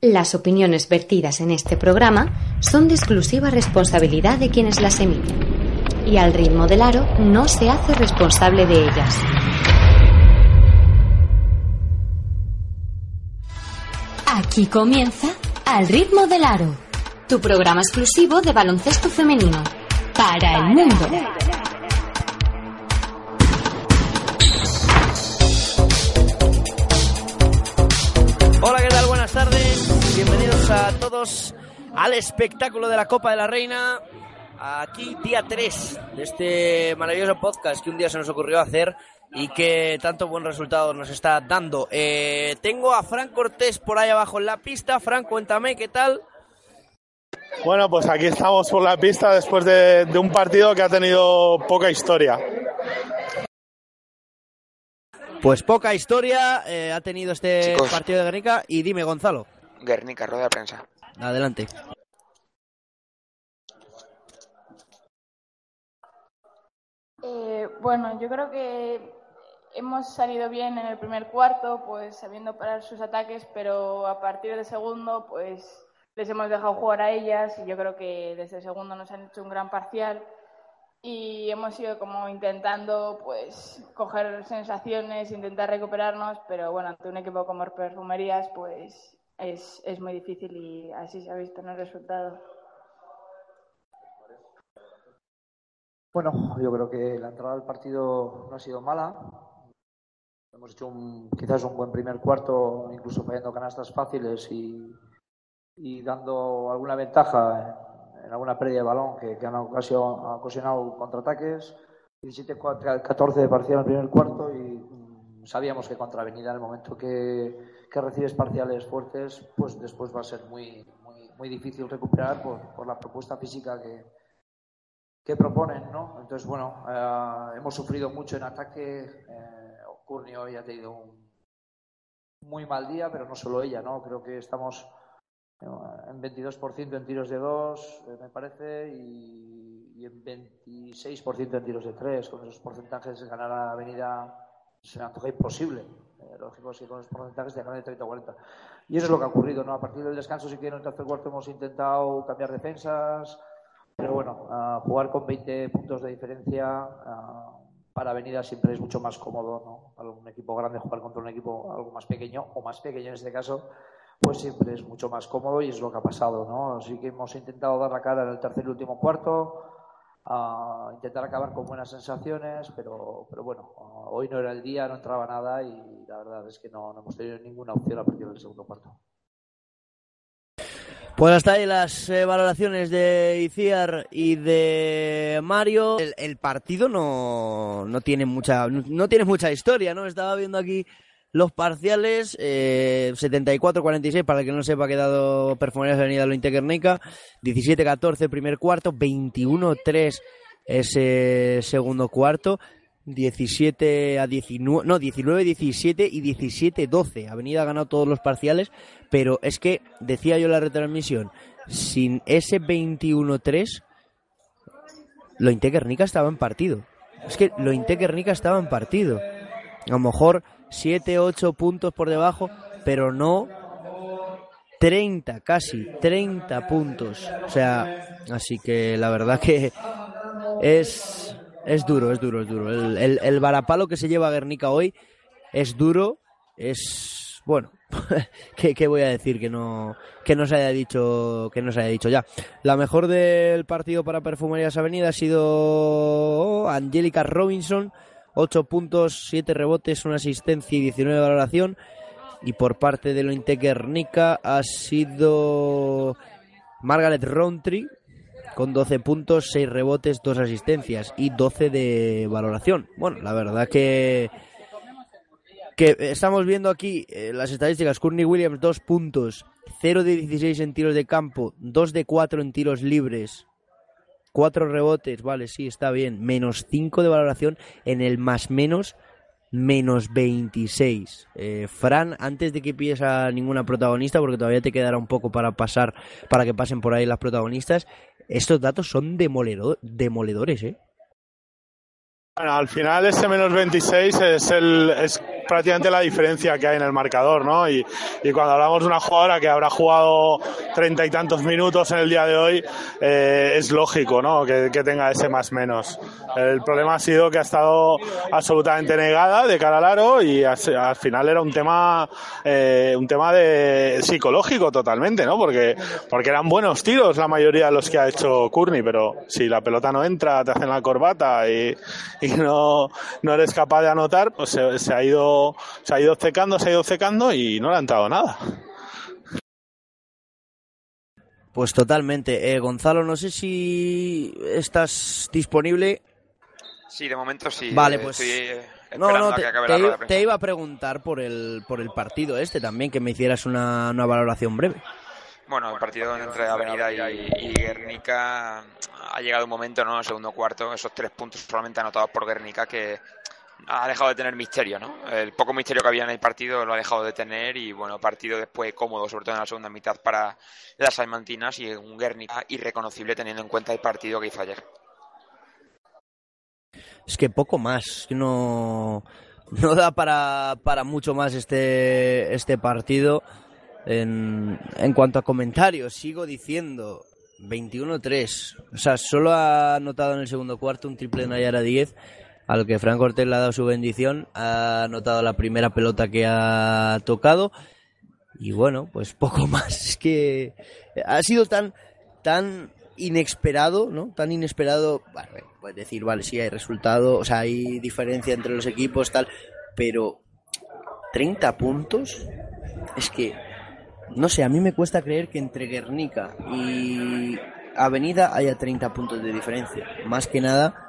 Las opiniones vertidas en este programa son de exclusiva responsabilidad de quienes las emiten, y al ritmo del aro no se hace responsable de ellas. Aquí comienza Al ritmo del aro, tu programa exclusivo de baloncesto femenino, para el mundo. Bienvenidos a todos al espectáculo de la Copa de la Reina. Aquí día 3 de este maravilloso podcast que un día se nos ocurrió hacer y que tanto buen resultado nos está dando. Eh, tengo a Fran Cortés por ahí abajo en la pista. Fran, cuéntame, ¿qué tal? Bueno, pues aquí estamos por la pista después de, de un partido que ha tenido poca historia. Pues poca historia eh, ha tenido este Chicos. partido de Guernica. Y dime, Gonzalo, Guernica, rueda de prensa. adelante. Eh, bueno, yo creo que hemos salido bien en el primer cuarto, pues sabiendo parar sus ataques, pero a partir del segundo, pues les hemos dejado jugar a ellas y yo creo que desde el segundo nos han hecho un gran parcial y hemos ido como intentando pues coger sensaciones, intentar recuperarnos, pero bueno, ante un equipo como Perfumerías, pues es, es muy difícil y así se ha visto en el resultado. Bueno, yo creo que la entrada del partido no ha sido mala. Hemos hecho un, quizás un buen primer cuarto, incluso fallando canastas fáciles y, y dando alguna ventaja en, alguna pérdida de balón que, que han ocasionado, ocasionado contraataques. 17-14 de parcial en el primer cuarto y mm, sabíamos que contra Avenida en el momento que, que recibes parciales fuertes, pues después va a ser muy, muy, muy difícil recuperar por, por la propuesta física que, que proponen, ¿no? Entonces, bueno, eh, hemos sufrido mucho en ataque. Eh, Courtney hoy ha tenido un muy mal día, pero no solo ella, ¿no? Creo que estamos eh, en 22% en tiros de dos, eh, me parece, y, y en 26% en tiros de tres. Con esos porcentajes, ganar a Avenida se me antoja imposible. Eh, lógico es con esos porcentajes de 30 o 40. Y eso es lo que ha ocurrido, ¿no? A partir del descanso, sí que en el tercer cuarto hemos intentado cambiar defensas, pero bueno, ah, jugar con 20 puntos de diferencia ah, para Avenida siempre es mucho más cómodo, ¿no? Para un equipo grande jugar contra un equipo algo más pequeño, o más pequeño en este caso, pues siempre es mucho más cómodo y es lo que ha pasado, ¿no? Así que hemos intentado dar la cara en el tercer y último cuarto, ah, intentar acabar con buenas sensaciones, pero, pero bueno, hoy no era el día, no entraba nada y la verdad es que no, hemos tenido ninguna opción a partir del segundo cuarto. Pues hasta ahí las eh, valoraciones de Iciar y de Mario. El, el partido no, no tiene mucha no tiene mucha historia, ¿no? Estaba viendo aquí los parciales, eh, 74-46, para el que no sepa, ha quedado Perfumerías Avenida Lointe Guernica, 17-14 primer cuarto, 21-3 ese segundo cuarto, 17 a 19, no, 19, 17 y 17, 12. Avenida ha ganado todos los parciales, pero es que, decía yo en la retransmisión, sin ese 21-3, lo Guernica estaba en partido. Es que lo Guernica estaba en partido. A lo mejor 7, 8 puntos por debajo, pero no 30, casi 30 puntos. O sea, así que la verdad que es, es duro, es duro, es duro. El, el, varapalo que se lleva Guernica hoy es duro, es bueno. ¿Qué, qué voy a decir que no que no se haya dicho que no se haya dicho ya? La mejor del partido para Perfumerías Avenida ha sido Angélica Robinson, 8 puntos, 7 rebotes, una asistencia y 19 de valoración. Y por parte de lo Guernica ha sido Margaret Roundtree con 12 puntos, 6 rebotes, 2 asistencias y 12 de valoración. Bueno, la verdad que que estamos viendo aquí eh, las estadísticas. Courtney Williams, 2 puntos, 0 de 16 en tiros de campo, 2 de 4 en tiros libres, 4 rebotes, vale, sí, está bien, menos 5 de valoración en el más menos menos 26. Eh, Fran, antes de que pilles a ninguna protagonista, porque todavía te quedará un poco para pasar, para que pasen por ahí las protagonistas, estos datos son demoledo- demoledores, ¿eh? Bueno, al final ese menos 26 es, el, prácticamente la diferencia que hay en el marcador, ¿no? Y, cuando hablamos de una jugadora que habrá jugado treinta y tantos minutos en el día de hoy, eh, es lógico, ¿no? Que, tenga ese más menos. El problema ha sido que ha estado absolutamente negada de cara al aro y al, al final era un tema, eh, un tema de psicológico totalmente, ¿no? Porque, porque eran buenos tiros la mayoría de los que ha hecho Courtney, pero si la pelota no entra, te hacen la corbata y, no, no eres capaz de anotar, pues se ha ido, se ha ido secando, se ha ido secando y no le ha entrado nada. Pues totalmente. Eh, Gonzalo, no sé si estás disponible. Sí, de momento sí. Vale, eh, pues- Estoy eh, No, esperando no, a te, que acabe te la rueda iba- te a preguntar por el, por el partido este también, que me hicieras una, una valoración breve. Bueno, el partido entre Avenida y, y Guernica ha llegado un momento, ¿no? En el segundo cuarto, esos tres puntos solamente anotados por Guernica que ha dejado de tener misterio, ¿no? El poco misterio que había en el partido lo ha dejado de tener y, bueno, partido después cómodo, sobre todo en la segunda mitad para las salmantinas y un Guernica irreconocible teniendo en cuenta el partido que hizo ayer. Es que poco más, no, no da para, para mucho más este, este partido. En, en cuanto a comentarios, sigo diciendo 21-3. O sea, solo ha anotado en el segundo cuarto un triple de Nayara 10, al que Frank Cortés le ha dado su bendición. Ha anotado la primera pelota que ha tocado. Y bueno, pues poco más. Es que ha sido tan, tan inesperado, ¿no? Tan inesperado. Bueno, puedes decir, vale, sí hay resultado, o sea, hay diferencia entre los equipos, tal, pero 30 puntos, es que, no sé, a mí me cuesta creer que entre Guernica y Avenida haya 30 puntos de diferencia. Más que nada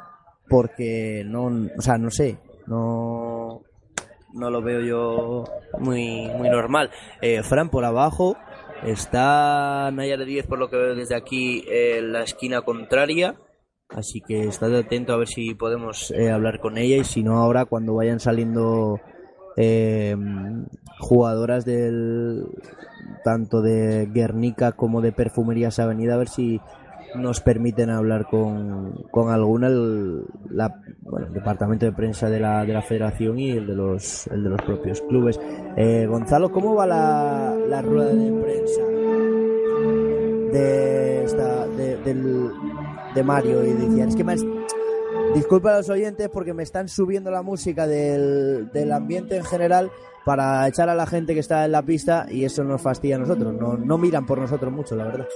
porque no, o sea, no sé, no, no lo veo yo muy, muy normal. Eh, Fran por abajo, está Nayara 10 por lo que veo desde aquí en la esquina contraria. Así que estad atento a ver si podemos eh, hablar con ella y si no ahora cuando vayan saliendo eh, jugadoras del tanto de Guernica como de Perfumerías Avenida a ver si nos permiten hablar con, con alguna el, la, bueno, el departamento de prensa de la, de la federación y el de los, el de los propios clubes. Eh, Gonzalo, ¿cómo va la, la rueda de prensa de, esta, de, del, de Mario? Y decía, es que me has- Disculpa a los oyentes porque me están subiendo la música del, del ambiente en general para echar a la gente que está en la pista y eso nos fastidia a nosotros. No, no miran por nosotros mucho, la verdad.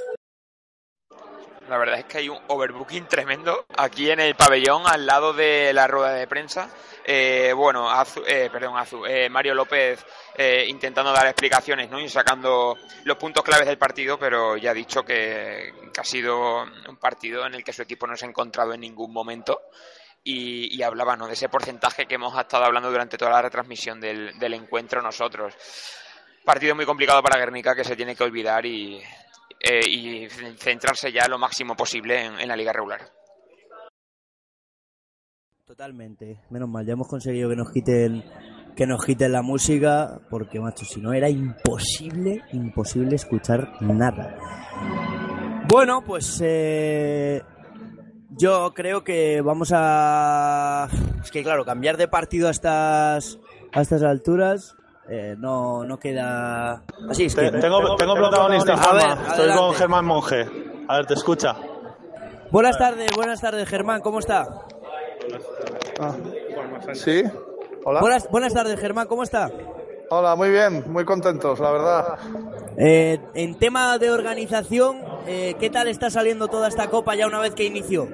La verdad es que hay un overbooking tremendo aquí en el pabellón al lado de la rueda de prensa. Eh, bueno, Azu- eh, perdón, Azu, eh, Mario López eh, intentando dar explicaciones ¿no? y sacando los puntos claves del partido, pero ya ha dicho que, que ha sido un partido en el que su equipo no se ha encontrado en ningún momento. Y, y hablaba ¿no? de ese porcentaje que hemos estado hablando durante toda la retransmisión del, del encuentro nosotros. Partido muy complicado para Guernica que se tiene que olvidar y, eh, y centrarse ya lo máximo posible en, la liga regular. Totalmente. Menos mal, ya hemos conseguido que nos quiten que nos quiten la música porque macho, si no era imposible, imposible escuchar nada. Bueno, pues eh, yo creo que vamos a es que claro, cambiar de partido a estas a estas alturas eh, no no queda así es que Te- tengo, tengo protagonista, A ver, Juanma. Estoy adelante. con Germán Monge. A ver, te escucha. Buenas tardes, buenas tardes, Germán, ¿cómo está? Sí, hola. Buenas buenas tardes, Germán, ¿cómo está? Hola, muy bien, muy contentos, la verdad. Eh, en tema de organización, eh, ¿qué tal está saliendo toda esta copa ya una vez que inició?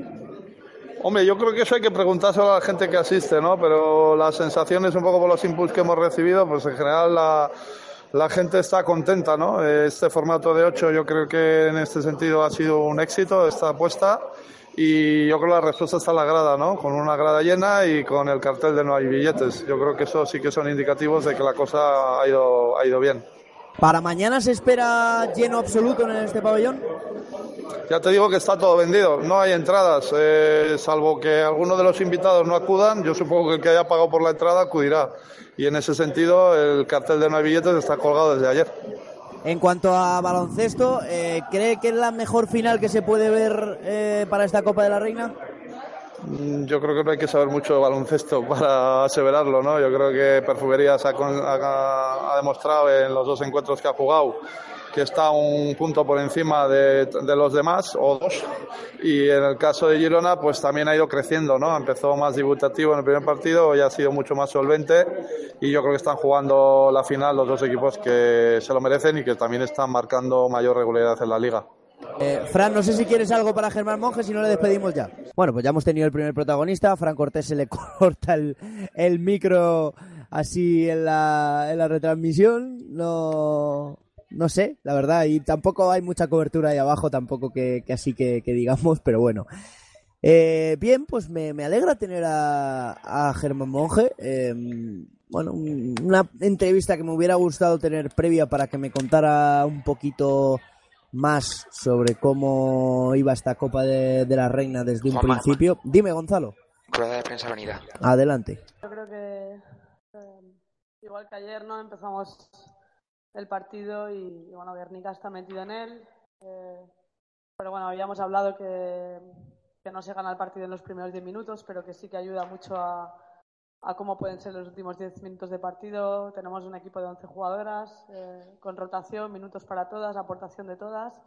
Hombre, yo creo que eso hay que preguntárselo a la gente que asiste, ¿no? Pero las sensaciones, un poco por los inputs que hemos recibido, pues en general la, la gente está contenta, ¿no? Este formato de 8 yo creo que en este sentido ha sido un éxito, esta apuesta. Y yo creo que la respuesta está en la grada, ¿no? Con una grada llena y con el cartel de no hay billetes. Yo creo que eso sí que son indicativos de que la cosa ha ido, ha ido bien. ¿Para mañana se espera lleno absoluto en este pabellón? Ya te digo que está todo vendido, no hay entradas, eh, salvo que alguno de los invitados no acudan, yo supongo que el que haya pagado por la entrada acudirá. Y en ese sentido, el cartel de no hay billetes está colgado desde ayer. En cuanto a baloncesto, eh, ¿cree que es la mejor final que se puede ver eh, para esta Copa de la Reina? mm, yo creo que no hay que saber mucho de baloncesto para aseverarlo, ¿no? Yo creo que Perfumerías ha, ha, ha demostrado en los dos encuentros que ha jugado que está un punto por encima de, de, los demás o dos y en el caso de Girona pues también ha ido creciendo no empezó más debutativo en el primer partido y ha sido mucho más solvente y yo creo que están jugando la final los dos equipos que se lo merecen y que también están marcando mayor regularidad en la liga eh, Fran, no sé si quieres algo para Germán Monge, si no le despedimos ya. Bueno, pues ya hemos tenido el primer protagonista. Fran Cortés se le corta el, el micro así en la, en la retransmisión. No, no sé, la verdad, y tampoco hay mucha cobertura ahí abajo, tampoco que, que así que, que, digamos, pero bueno. Eh, bien, pues me, me, alegra tener a, a Germán Monge. Eh, bueno, una entrevista que me hubiera gustado tener previa para que me contara un poquito más sobre cómo iba esta Copa de, de la Reina desde un principio. Dime, Gonzalo. Rueda de prensa avenida. Adelante. Yo creo que eh, igual que ayer no empezamos el partido y, bueno, Guernica está metido en él. Eh, pero bueno, habíamos hablado que, que, no se gana el partido en los primeros 10 minutos, pero que sí que ayuda mucho a, a cómo pueden ser los últimos 10 minutos de partido. Tenemos un equipo de 11 jugadoras, eh, con rotación, minutos para todas, aportación de todas.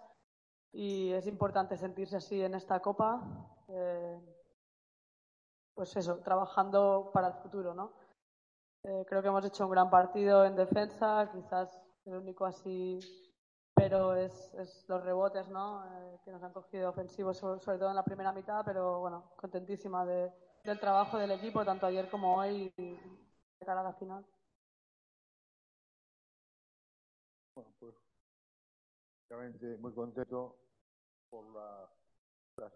Y es importante sentirse así en esta copa. Eh, pues eso, trabajando para el futuro, ¿no? Eh, creo que hemos hecho un gran partido en defensa, quizás el único así, pero es, es los rebotes, ¿no? Eh, que nos han cogido ofensivos, sobre, todo en la primera mitad, pero bueno, contentísima de, del trabajo del equipo, tanto ayer como hoy, de cara a la final. Bueno, pues realmente muy contento por la, la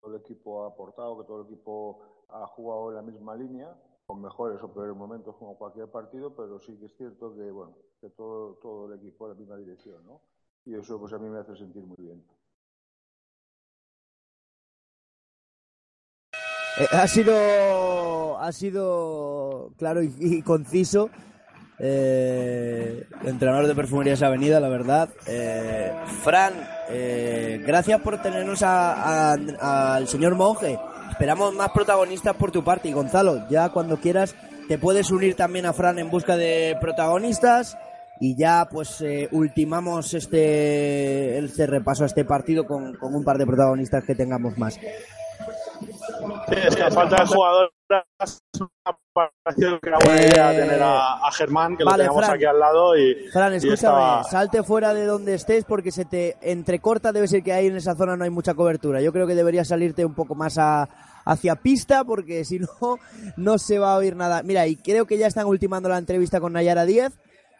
todo el equipo ha aportado, que todo el equipo ha jugado en la misma línea, con mejores o peores momentos como cualquier partido, pero sí que es cierto que bueno, que todo, todo el equipo en la misma dirección, ¿no? Y eso pues a mí me hace sentir muy bien. Eh, ha sido ha sido claro y, conciso eh, entrenador de perfumerías Avenida, la verdad. Eh, Fran, eh, gracias por tenernos al señor monje. Esperamos más protagonistas por tu parte. Y Gonzalo, ya cuando quieras, te puedes unir también a Fran en busca de protagonistas. Y ya, pues, eh, ultimamos este, este repaso a este partido con, con un par de protagonistas que tengamos más. Es que a falta de jugadoras, pareció que era buena idea tener a, a Germán, que vale, lo tenemos Fran, aquí al lado. Y, Fran, y escúchame, estaba- salte fuera de donde estés porque se te entrecorta, debe ser que ahí en esa zona no hay mucha cobertura. Yo creo que deberías salirte un poco más a- hacia pista porque si no, no se va a oír nada. Mira, y creo que ya están ultimando la entrevista con Nayara Díaz,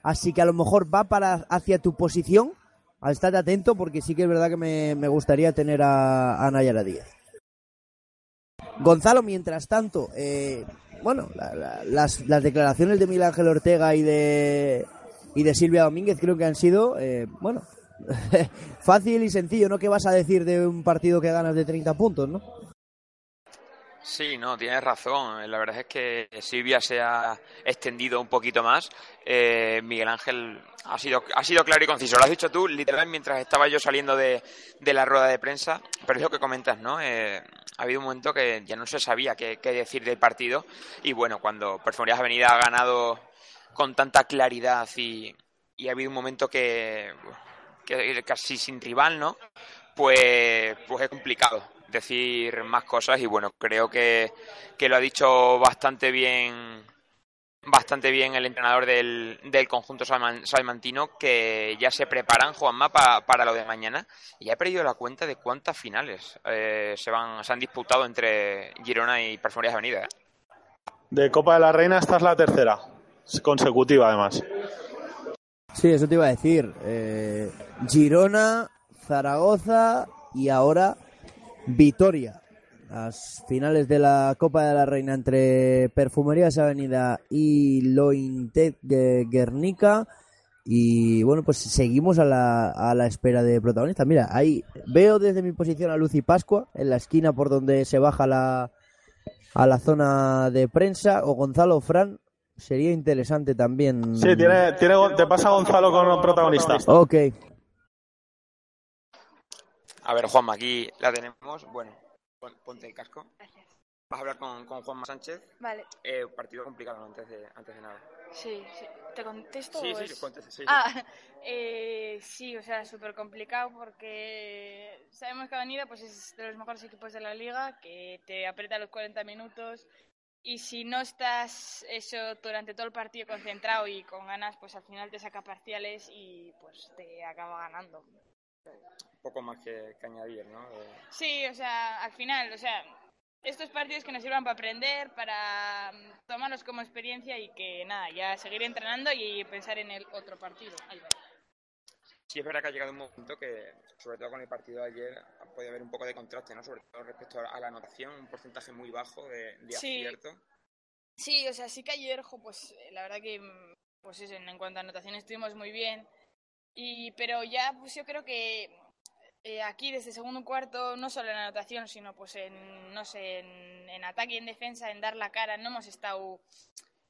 así que a lo mejor va para hacia tu posición. Estate atento porque sí que es verdad que me, me gustaría tener a, a Nayara Díaz. Gonzalo, mientras tanto, eh, bueno, la- la- las, las declaraciones de Miguel Ángel Ortega y de, y de Silvia Domínguez creo que han sido, eh, bueno, fácil y sencillo, ¿no? ¿Qué vas a decir de un partido que ganas de 30 puntos, no? Sí, no, tienes razón. La verdad es que Silvia se ha extendido un poquito más. Eh, Miguel Ángel ha sido, ha sido claro y conciso. Lo has dicho tú, literal, mientras estaba yo saliendo de, de la rueda de prensa. Pero es lo que comentas, ¿no? Eh, ha habido un momento que ya no se sabía qué, qué decir del partido. Y bueno, cuando Perfumerías Avenida ha ganado con tanta claridad y, y ha habido un momento que, que casi sin rival, ¿no? Pues, pues es complicado decir más cosas y bueno, creo que, que lo ha dicho bastante bien bastante bien el entrenador del, del conjunto salman- salmantino que ya se preparan Juanma pa- para lo de mañana y he perdido la cuenta de cuántas finales eh, se van se han disputado entre Girona y Perfumerías Avenida ¿eh? De Copa de la Reina, esta es la tercera, consecutiva además. Sí, eso te iba a decir. Eh, Girona, Zaragoza y ahora Vitoria. Las finales de la Copa de la Reina entre Perfumerías Avenida y Lointec de Guernica. Y bueno, pues seguimos a la, a la espera de protagonistas. Mira, ahí veo desde mi posición a Lucy Pascua, en la esquina por donde se baja la, a la zona de prensa. O Gonzalo Fran, sería interesante también. Sí, tiene, tiene, te pasa Gonzalo con los protagonistas. Ok. A ver Juanma aquí la tenemos bueno pon- ponte el casco Vas a hablar con, con Juanma Sánchez. Vale. Eh, partido complicado antes, de, antes de nada. Sí, sí. ¿Te contesto? Sí, o sí, es- sí, sí. Ah, eh, sí, o sea, súper complicado porque sabemos que Avenida pues, es de los mejores equipos de la liga, que te aprieta los 40 minutos y si no estás eso durante todo el partido concentrado y con ganas, pues al final te saca parciales y pues te acaba ganando. Poco más que, que añadir, ¿no? Eh, Sí, o sea, al final, o sea, estos partidos que nos sirvan para aprender, para mm, tomarlos como experiencia y que nada, ya seguir entrenando y pensar en el otro partido. Ahí va. Sí, es verdad que ha llegado un momento que, sobre todo con el partido de ayer, ha podido haber un poco de contraste, ¿no? Sobre todo respecto a la anotación, un porcentaje muy bajo de, de Sí. acierto. Sí, o sea, sí que ayer, jo, pues eh, la verdad que, mm, pues eso, en cuanto a anotación estuvimos muy bien. Y, pero ya, pues yo creo que eh, aquí desde segundo cuarto, no solo en anotación, sino pues en, no sé, en, en ataque y en defensa, en dar la cara, no hemos estado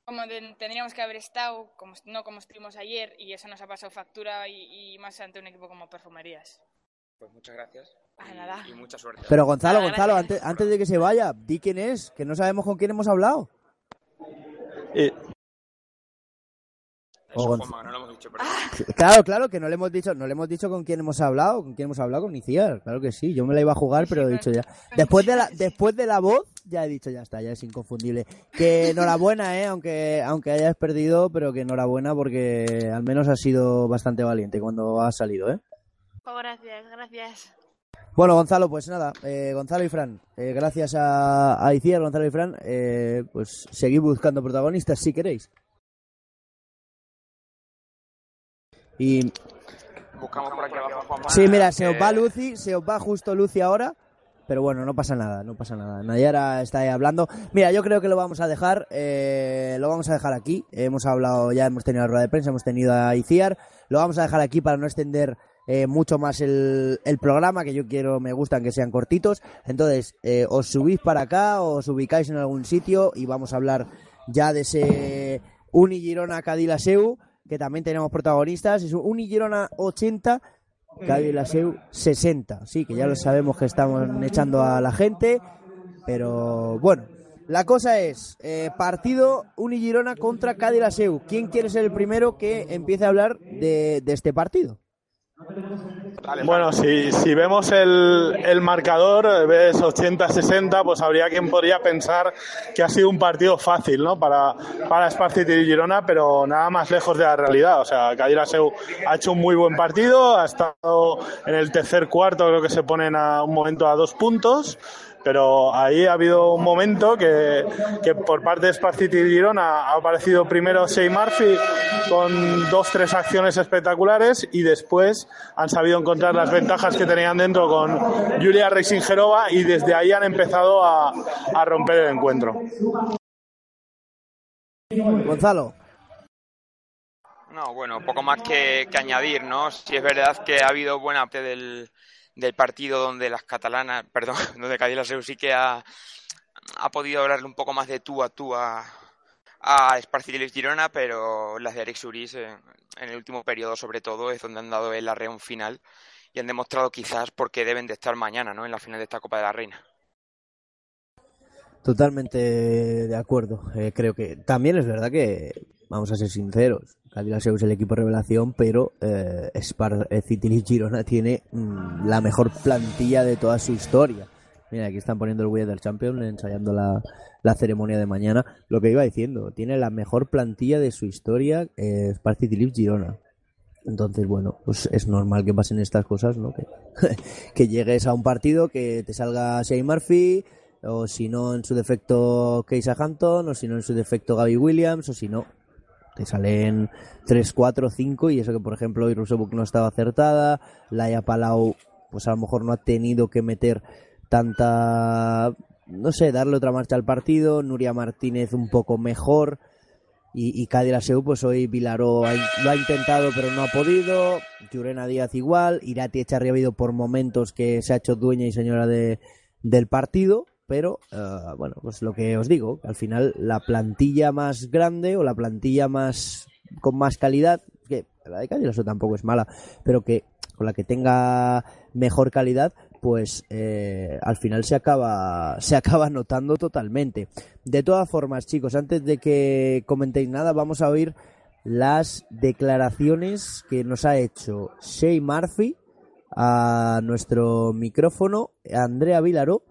como de- tendríamos que haber estado, como, no como estuvimos ayer, y eso nos ha pasado factura y, y más ante un equipo como Perfumerías. Pues muchas gracias. Ah, y, nada. y mucha suerte. Pero Gonzalo, Nada, Gonzalo, antes, antes de que se vaya, di quién es, que no sabemos con quién hemos hablado. Y- Eso, Juanma, no lo hemos dicho, Claro, claro, que no le hemos dicho, no le hemos dicho con quién hemos hablado, con quién hemos hablado con Iciar, claro que sí, yo me la iba a jugar, pero he dicho ya. Después de la, después de la voz, ya he dicho ya está, ya es inconfundible. Que enhorabuena, eh, aunque, aunque hayas perdido, pero que enhorabuena porque al menos has sido bastante valiente cuando has salido, eh. Oh, gracias, gracias. Bueno, Gonzalo, pues nada, eh, Gonzalo y Fran, eh, gracias a, a Iciar, Gonzalo y Fran, eh, pues seguid buscando protagonistas si queréis. Y buscamos por aquí abajo a Juanma. Sí, mira, se os va Lucy, se os va justo Lucy ahora. Pero bueno, no pasa nada, no pasa nada. Nayara está ahí hablando. Mira, yo creo que lo vamos a dejar, eh, lo vamos a dejar aquí. Hemos hablado, ya hemos tenido la rueda de prensa, hemos tenido a Iciar. Lo vamos a dejar aquí para no extender eh, mucho más el, el programa, que yo quiero, me gustan que sean cortitos. Entonces, eh, os subís para acá, os ubicáis en algún sitio y vamos a hablar ya de ese Uni Girona Cadilaseu, que también tenemos protagonistas. Es un Girona 80 Cadilaseu 60. Sí, que ya lo sabemos que estamos echando a la gente, pero bueno. La cosa es, eh, partido Unigirona contra Cadilaseu. ¿Quién quiere ser el primero que empiece a hablar de, de este partido? Bueno, si, si vemos el, el marcador, ves 80-60, pues habría quien podría pensar que ha sido un partido fácil, ¿no? Para, para Esparciti y Girona, pero nada más lejos de la realidad. O sea, Cadilaseu ha hecho un muy buen partido, ha estado en el tercer cuarto, creo que se ponen a un momento a dos puntos. Pero ahí ha habido un momento que, que por parte de Sparcity y Girona ha aparecido primero Shea Murphy con dos, tres acciones espectaculares y después han sabido encontrar las ventajas que tenían dentro con Julia Rexingerova y desde ahí han empezado a, a romper el encuentro. Gonzalo. No, bueno, poco más que, que añadir, ¿no? Si es verdad que ha habido buena parte del, del partido donde las catalanas, perdón, donde Cadillac sí que ha, ha podido hablarle un poco más de tú a tú a, a Esparciles Girona, pero las de Eric Suris en, en el último periodo sobre todo es donde han dado el arreón final y han demostrado quizás por qué deben de estar mañana, ¿no? En la final de esta Copa de la Reina. Totalmente de acuerdo. Eh, creo que también es verdad que, vamos a ser sinceros, Cadillac es el equipo revelación, pero eh, Spar eh, City Girona tiene mm, la mejor plantilla de toda su historia. Mira, aquí están poniendo el Weather Champion, ensayando la, la ceremonia de mañana. Lo que iba diciendo, tiene la mejor plantilla de su historia eh, Spar City Girona. Entonces, bueno, pues es normal que pasen estas cosas, ¿no? Que, que llegues a un partido, que te salga Shea Murphy, o si no en su defecto Keisa Hampton, o si no en su defecto Gaby Williams, o si no, te salen 3, 4, 5, y eso que por ejemplo hoy Rusebuk no estaba acertada, Laia Palau pues a lo mejor no ha tenido que meter tanta, no sé, darle otra marcha al partido, Nuria Martínez un poco mejor, y, y Kadir Aseu, pues hoy Vilaró lo ha intentado pero no ha podido, Llurena Díaz igual, Irati Echarri ha habido por momentos que se ha hecho dueña y señora de, del partido, pero eh, bueno, pues lo que os digo, al final la plantilla más grande o la plantilla más con más calidad, que la de Cádiz tampoco es mala, pero que con la que tenga mejor calidad, pues eh, al final se acaba, se acaba notando totalmente. De todas formas, chicos, antes de que comentéis nada, vamos a oír las declaraciones que nos ha hecho Shea Murphy a nuestro micrófono, Andrea Vilaró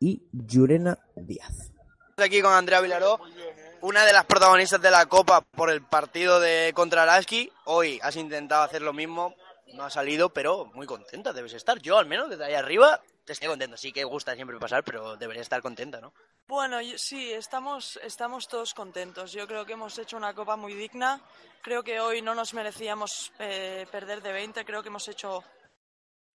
y Yurena Díaz. Aquí con Andrea Vilaró, una de las protagonistas de la Copa por el partido de contra Araski. Hoy has intentado hacer lo mismo, no ha salido, pero muy contenta debes estar. Yo, al menos, desde ahí arriba, te estoy contento. Sí que gusta siempre pasar, pero debería estar contenta, ¿no? Bueno, sí, estamos, estamos todos contentos. Yo creo que hemos hecho una copa muy digna. Creo que hoy no nos merecíamos eh, perder de 20. Creo que hemos hecho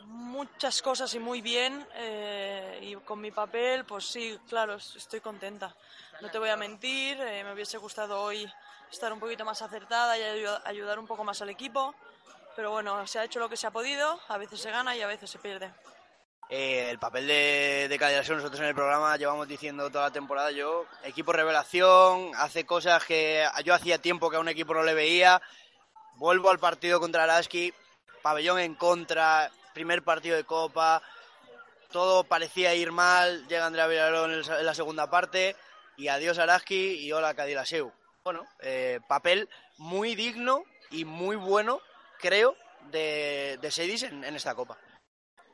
muchas cosas y muy bien. Eh, y con mi papel, pues sí, claro, estoy contenta. No te voy a mentir, eh, me hubiese gustado hoy estar un poquito más acertada y ayudar un poco más al equipo. Pero bueno, se ha hecho lo que se ha podido, a veces se gana y a veces se pierde. Eh, el papel de, de nosotros en el programa llevamos diciendo toda la temporada yo, equipo revelación, hace cosas que yo hacía tiempo que a un equipo no le veía, vuelvo al partido contra Araski, pabellón en contra, primer partido de Copa, todo parecía ir mal, llega Andrea Villarón en, la segunda parte y adiós Araski y hola Cadilaseu. Bueno, eh, papel muy digno y muy bueno, creo, de, de Sedis en esta Copa.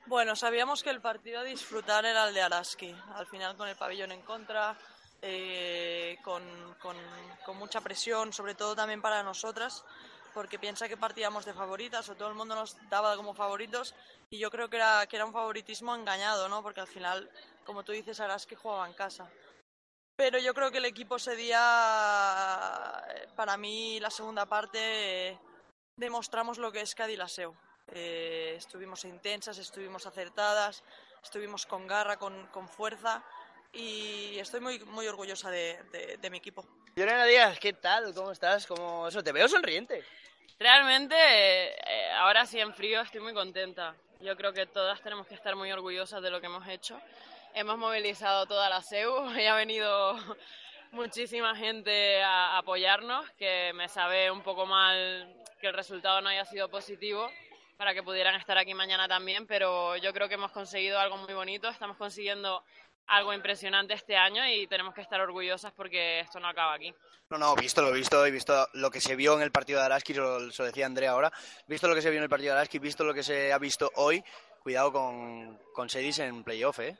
Bueno, sabíamos que el partido a disfrutar era el de Araski. Al final con el pabellón en contra, eh, con, mucha presión, sobre todo también para nosotras, porque piensa que partíamos de favoritas o todo el mundo nos daba como favoritos y yo creo que era, que era un favoritismo engañado, ¿no? Porque al final, como tú dices, Araski jugaba en casa. Pero yo creo que el equipo ese día, para mí, la segunda parte, demostramos lo que es Cadilaseo eh, estuvimos intensas, estuvimos acertadas, estuvimos con garra, con, con fuerza y estoy muy, muy orgullosa de, de, mi equipo. Lorena Díaz, ¿qué tal? ¿Cómo estás? ¿Cómo eso? Te veo sonriente. Realmente, eh, ahora sí en frío estoy muy contenta. Yo creo que todas tenemos que estar muy orgullosas de lo que hemos hecho. Hemos movilizado toda la SEU y ha venido muchísima gente a apoyarnos, que me sabe un poco mal que el resultado no haya sido positivo, para que pudieran estar aquí mañana también, pero yo creo que hemos conseguido algo muy bonito, estamos consiguiendo algo impresionante este año y tenemos que estar orgullosas porque esto no acaba aquí. No, no, visto lo visto, he visto lo que se vio en el partido de Araski, lo, lo decía Andrea ahora, visto lo que se vio en el partido de Araski, visto lo que se ha visto hoy, cuidado con, con Sedis en playoff, ¿eh?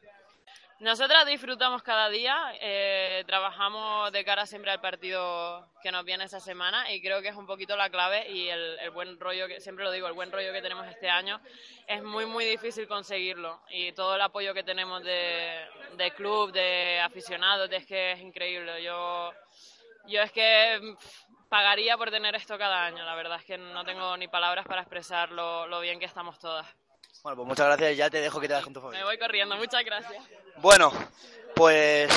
Nosotras disfrutamos cada día, eh, trabajamos de cara siempre al partido que nos viene esa semana y creo que es un poquito la clave y el, buen rollo, que siempre lo digo, el buen rollo que tenemos este año es muy, muy difícil conseguirlo y todo el apoyo que tenemos de, club, de aficionados, es que es increíble. Yo, yo es que pagaría por tener esto cada año, la verdad es que no tengo ni palabras para expresar lo bien que estamos todas. Bueno, pues muchas gracias. Ya te dejo que te das con tu familia. Me voy corriendo. Muchas gracias. Bueno, pues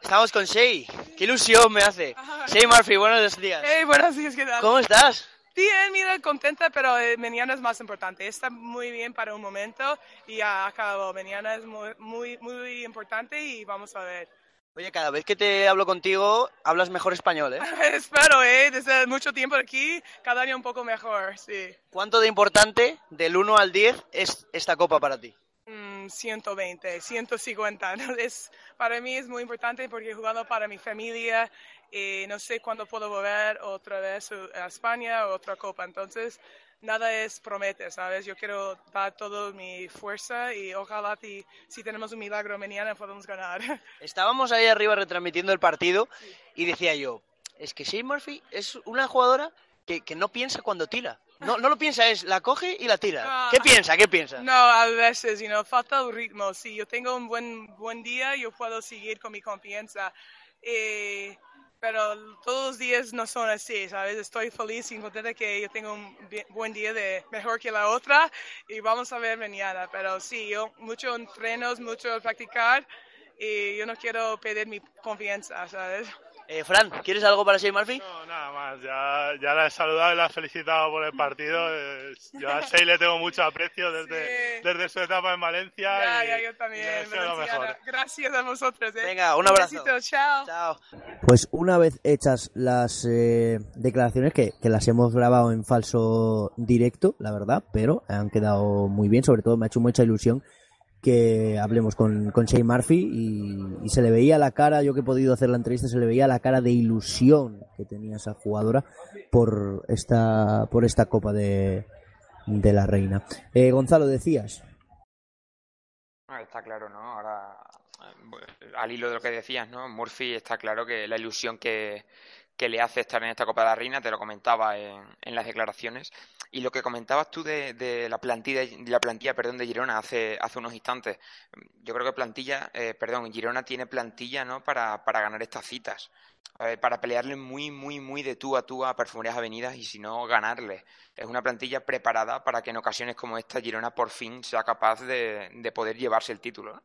estamos con Shay. Qué ilusión me hace. Shay Murphy, buenos días. Hey, buenos días, ¿qué tal? ¿Cómo estás? Bien, mira, contenta, pero eh, mañana es más importante. Está muy bien para un momento y ya acabó. Mañana es muy, muy, muy importante y vamos a ver. Oye, cada vez que te hablo contigo, hablas mejor español, ¿eh? Espero, ¿eh? Desde mucho tiempo aquí, cada año un poco mejor, sí. ¿Cuánto de importante, del 1 al 10, es esta copa para ti? 120, mm, 150. Es, para mí es muy importante porque he jugado para mi familia y no sé cuándo puedo volver otra vez a España o otra copa. Entonces, nada es promete, ¿sabes? Yo quiero dar toda mi fuerza y ojalá si, si tenemos un milagro mañana podamos ganar. Estábamos ahí arriba retransmitiendo el partido y decía yo, es que Shane Murphy es una jugadora que, que no piensa cuando tira. No, no lo piensa, es la coge y la tira. Ah. ¿Qué piensa? ¿Qué piensa? No, a veces, you know, falta el ritmo. Si yo tengo un buen, buen día, yo puedo seguir con mi confianza. Eh, pero todos los días no son así, ¿sabes? Estoy feliz y contenta que yo tengo un buen día de mejor que la otra y vamos a ver mañana. Pero sí, yo mucho entrenos, mucho practicar y yo no quiero perder mi confianza, ¿sabes? Eh, Fran, ¿quieres algo para Shane Murphy? No, Ya, ya la he saludado y la he felicitado por el partido. Yo a Shane le tengo mucho aprecio desde, desde su etapa en Valencia. Ya, ya, yo también. Gracias a vosotros. ¿eh? Venga, un abrazo. Un chao. Chao. Pues una vez hechas las eh, declaraciones, que, que las hemos grabado en falso directo, la verdad, pero han quedado muy bien. Sobre todo me ha hecho mucha ilusión que hablemos con, con Shane Murphy y, se le veía la cara, yo que he podido hacer la entrevista, se le veía la cara de ilusión que tenía esa jugadora por esta, por esta Copa de, de la Reina. Eh, Gonzalo, decías. Ah, está claro, ¿no? Ahora, eh, al hilo de lo que decías, ¿no? Murphy está claro que la ilusión que, que le hace estar en esta Copa de la Reina, te lo comentaba en, las declaraciones. Y lo que comentabas tú de, de la plantilla, de la plantilla perdón, de Girona hace, hace unos instantes, yo creo que plantilla, eh, perdón, Girona tiene plantilla ¿no? para, para ganar estas citas, para pelearle muy, muy, muy de tú a tú a Perfumerías Avenidas y si no, ganarle. Es una plantilla preparada para que en ocasiones como esta Girona por fin sea capaz de, de poder llevarse el título.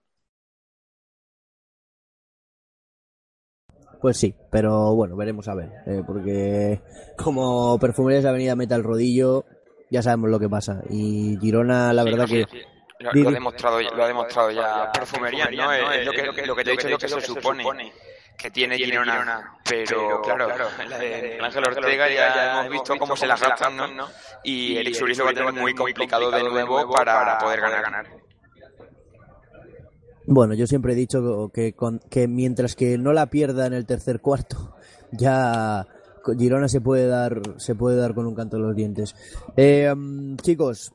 Pues sí, pero bueno, veremos a ver. Eh, porque como Perfumerías Avenida meta el rodillo, ya sabemos lo que pasa. Y Girona, la verdad que... Lo, ha demostrado, lo ha demostrado ya. Perfumería, ¿no? Es lo que, lo que te he dicho, lo que se supone que tiene Girona, pero, claro, Ángel Ortega ya, hemos visto cómo se la gastan, ¿no? Y Eric Surizo va a tener muy complicado de nuevo para poder ganar. Bueno, yo siempre he dicho que, que mientras que no la pierda en el tercer cuarto, ya Girona se puede dar, se puede dar con un canto en los dientes. Eh, mm, chicos,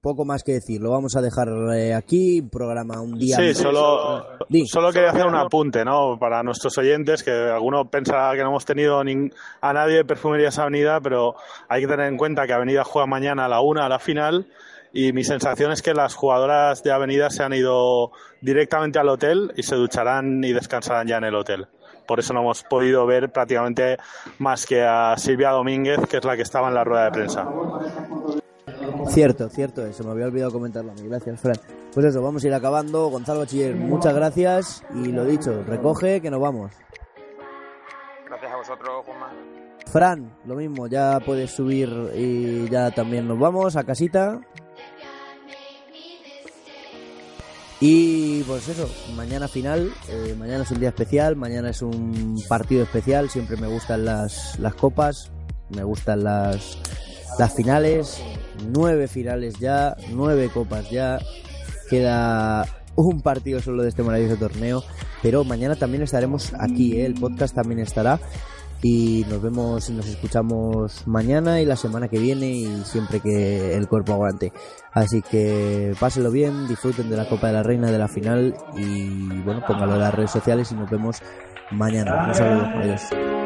poco más que decir. Lo vamos a dejar eh, aquí, programa un día. Sí, solo, solo quería hacer un apunte, ¿no? Para nuestros oyentes, que alguno piensa que no hemos tenido a nadie de Perfumerías Avenida, pero hay que tener en cuenta que Avenida juega mañana a la una a la final y mi sensación es que las jugadoras de Avenida se han ido directamente al hotel y se ducharán y descansarán ya en el hotel. Por eso no hemos podido ver prácticamente más que a Silvia Domínguez, que es la que estaba en la rueda de prensa. Cierto, cierto, eso me había olvidado comentarlo Gracias, Fran. Pues eso, vamos a ir acabando. Gonzalo Bachiller, muchas gracias. Y lo dicho, recoge que nos vamos. Gracias a vosotros, Juanma. Fran, lo mismo, ya puedes subir y ya también nos vamos a casita. Y pues eso, mañana final, eh, mañana es un día especial, mañana es un partido especial, siempre me gustan las, las copas, me gustan las, las finales, nueve finales ya, nueve copas ya, queda un partido solo de este maravilloso torneo, pero mañana también estaremos aquí, ¿eh? el podcast también estará y nos vemos y nos escuchamos mañana y la semana que viene y siempre que el cuerpo aguante. Así que pásenlo bien, disfruten de la Copa de la Reina de la final y bueno, póngalo en las redes sociales y nos vemos mañana. Un saludo, adiós.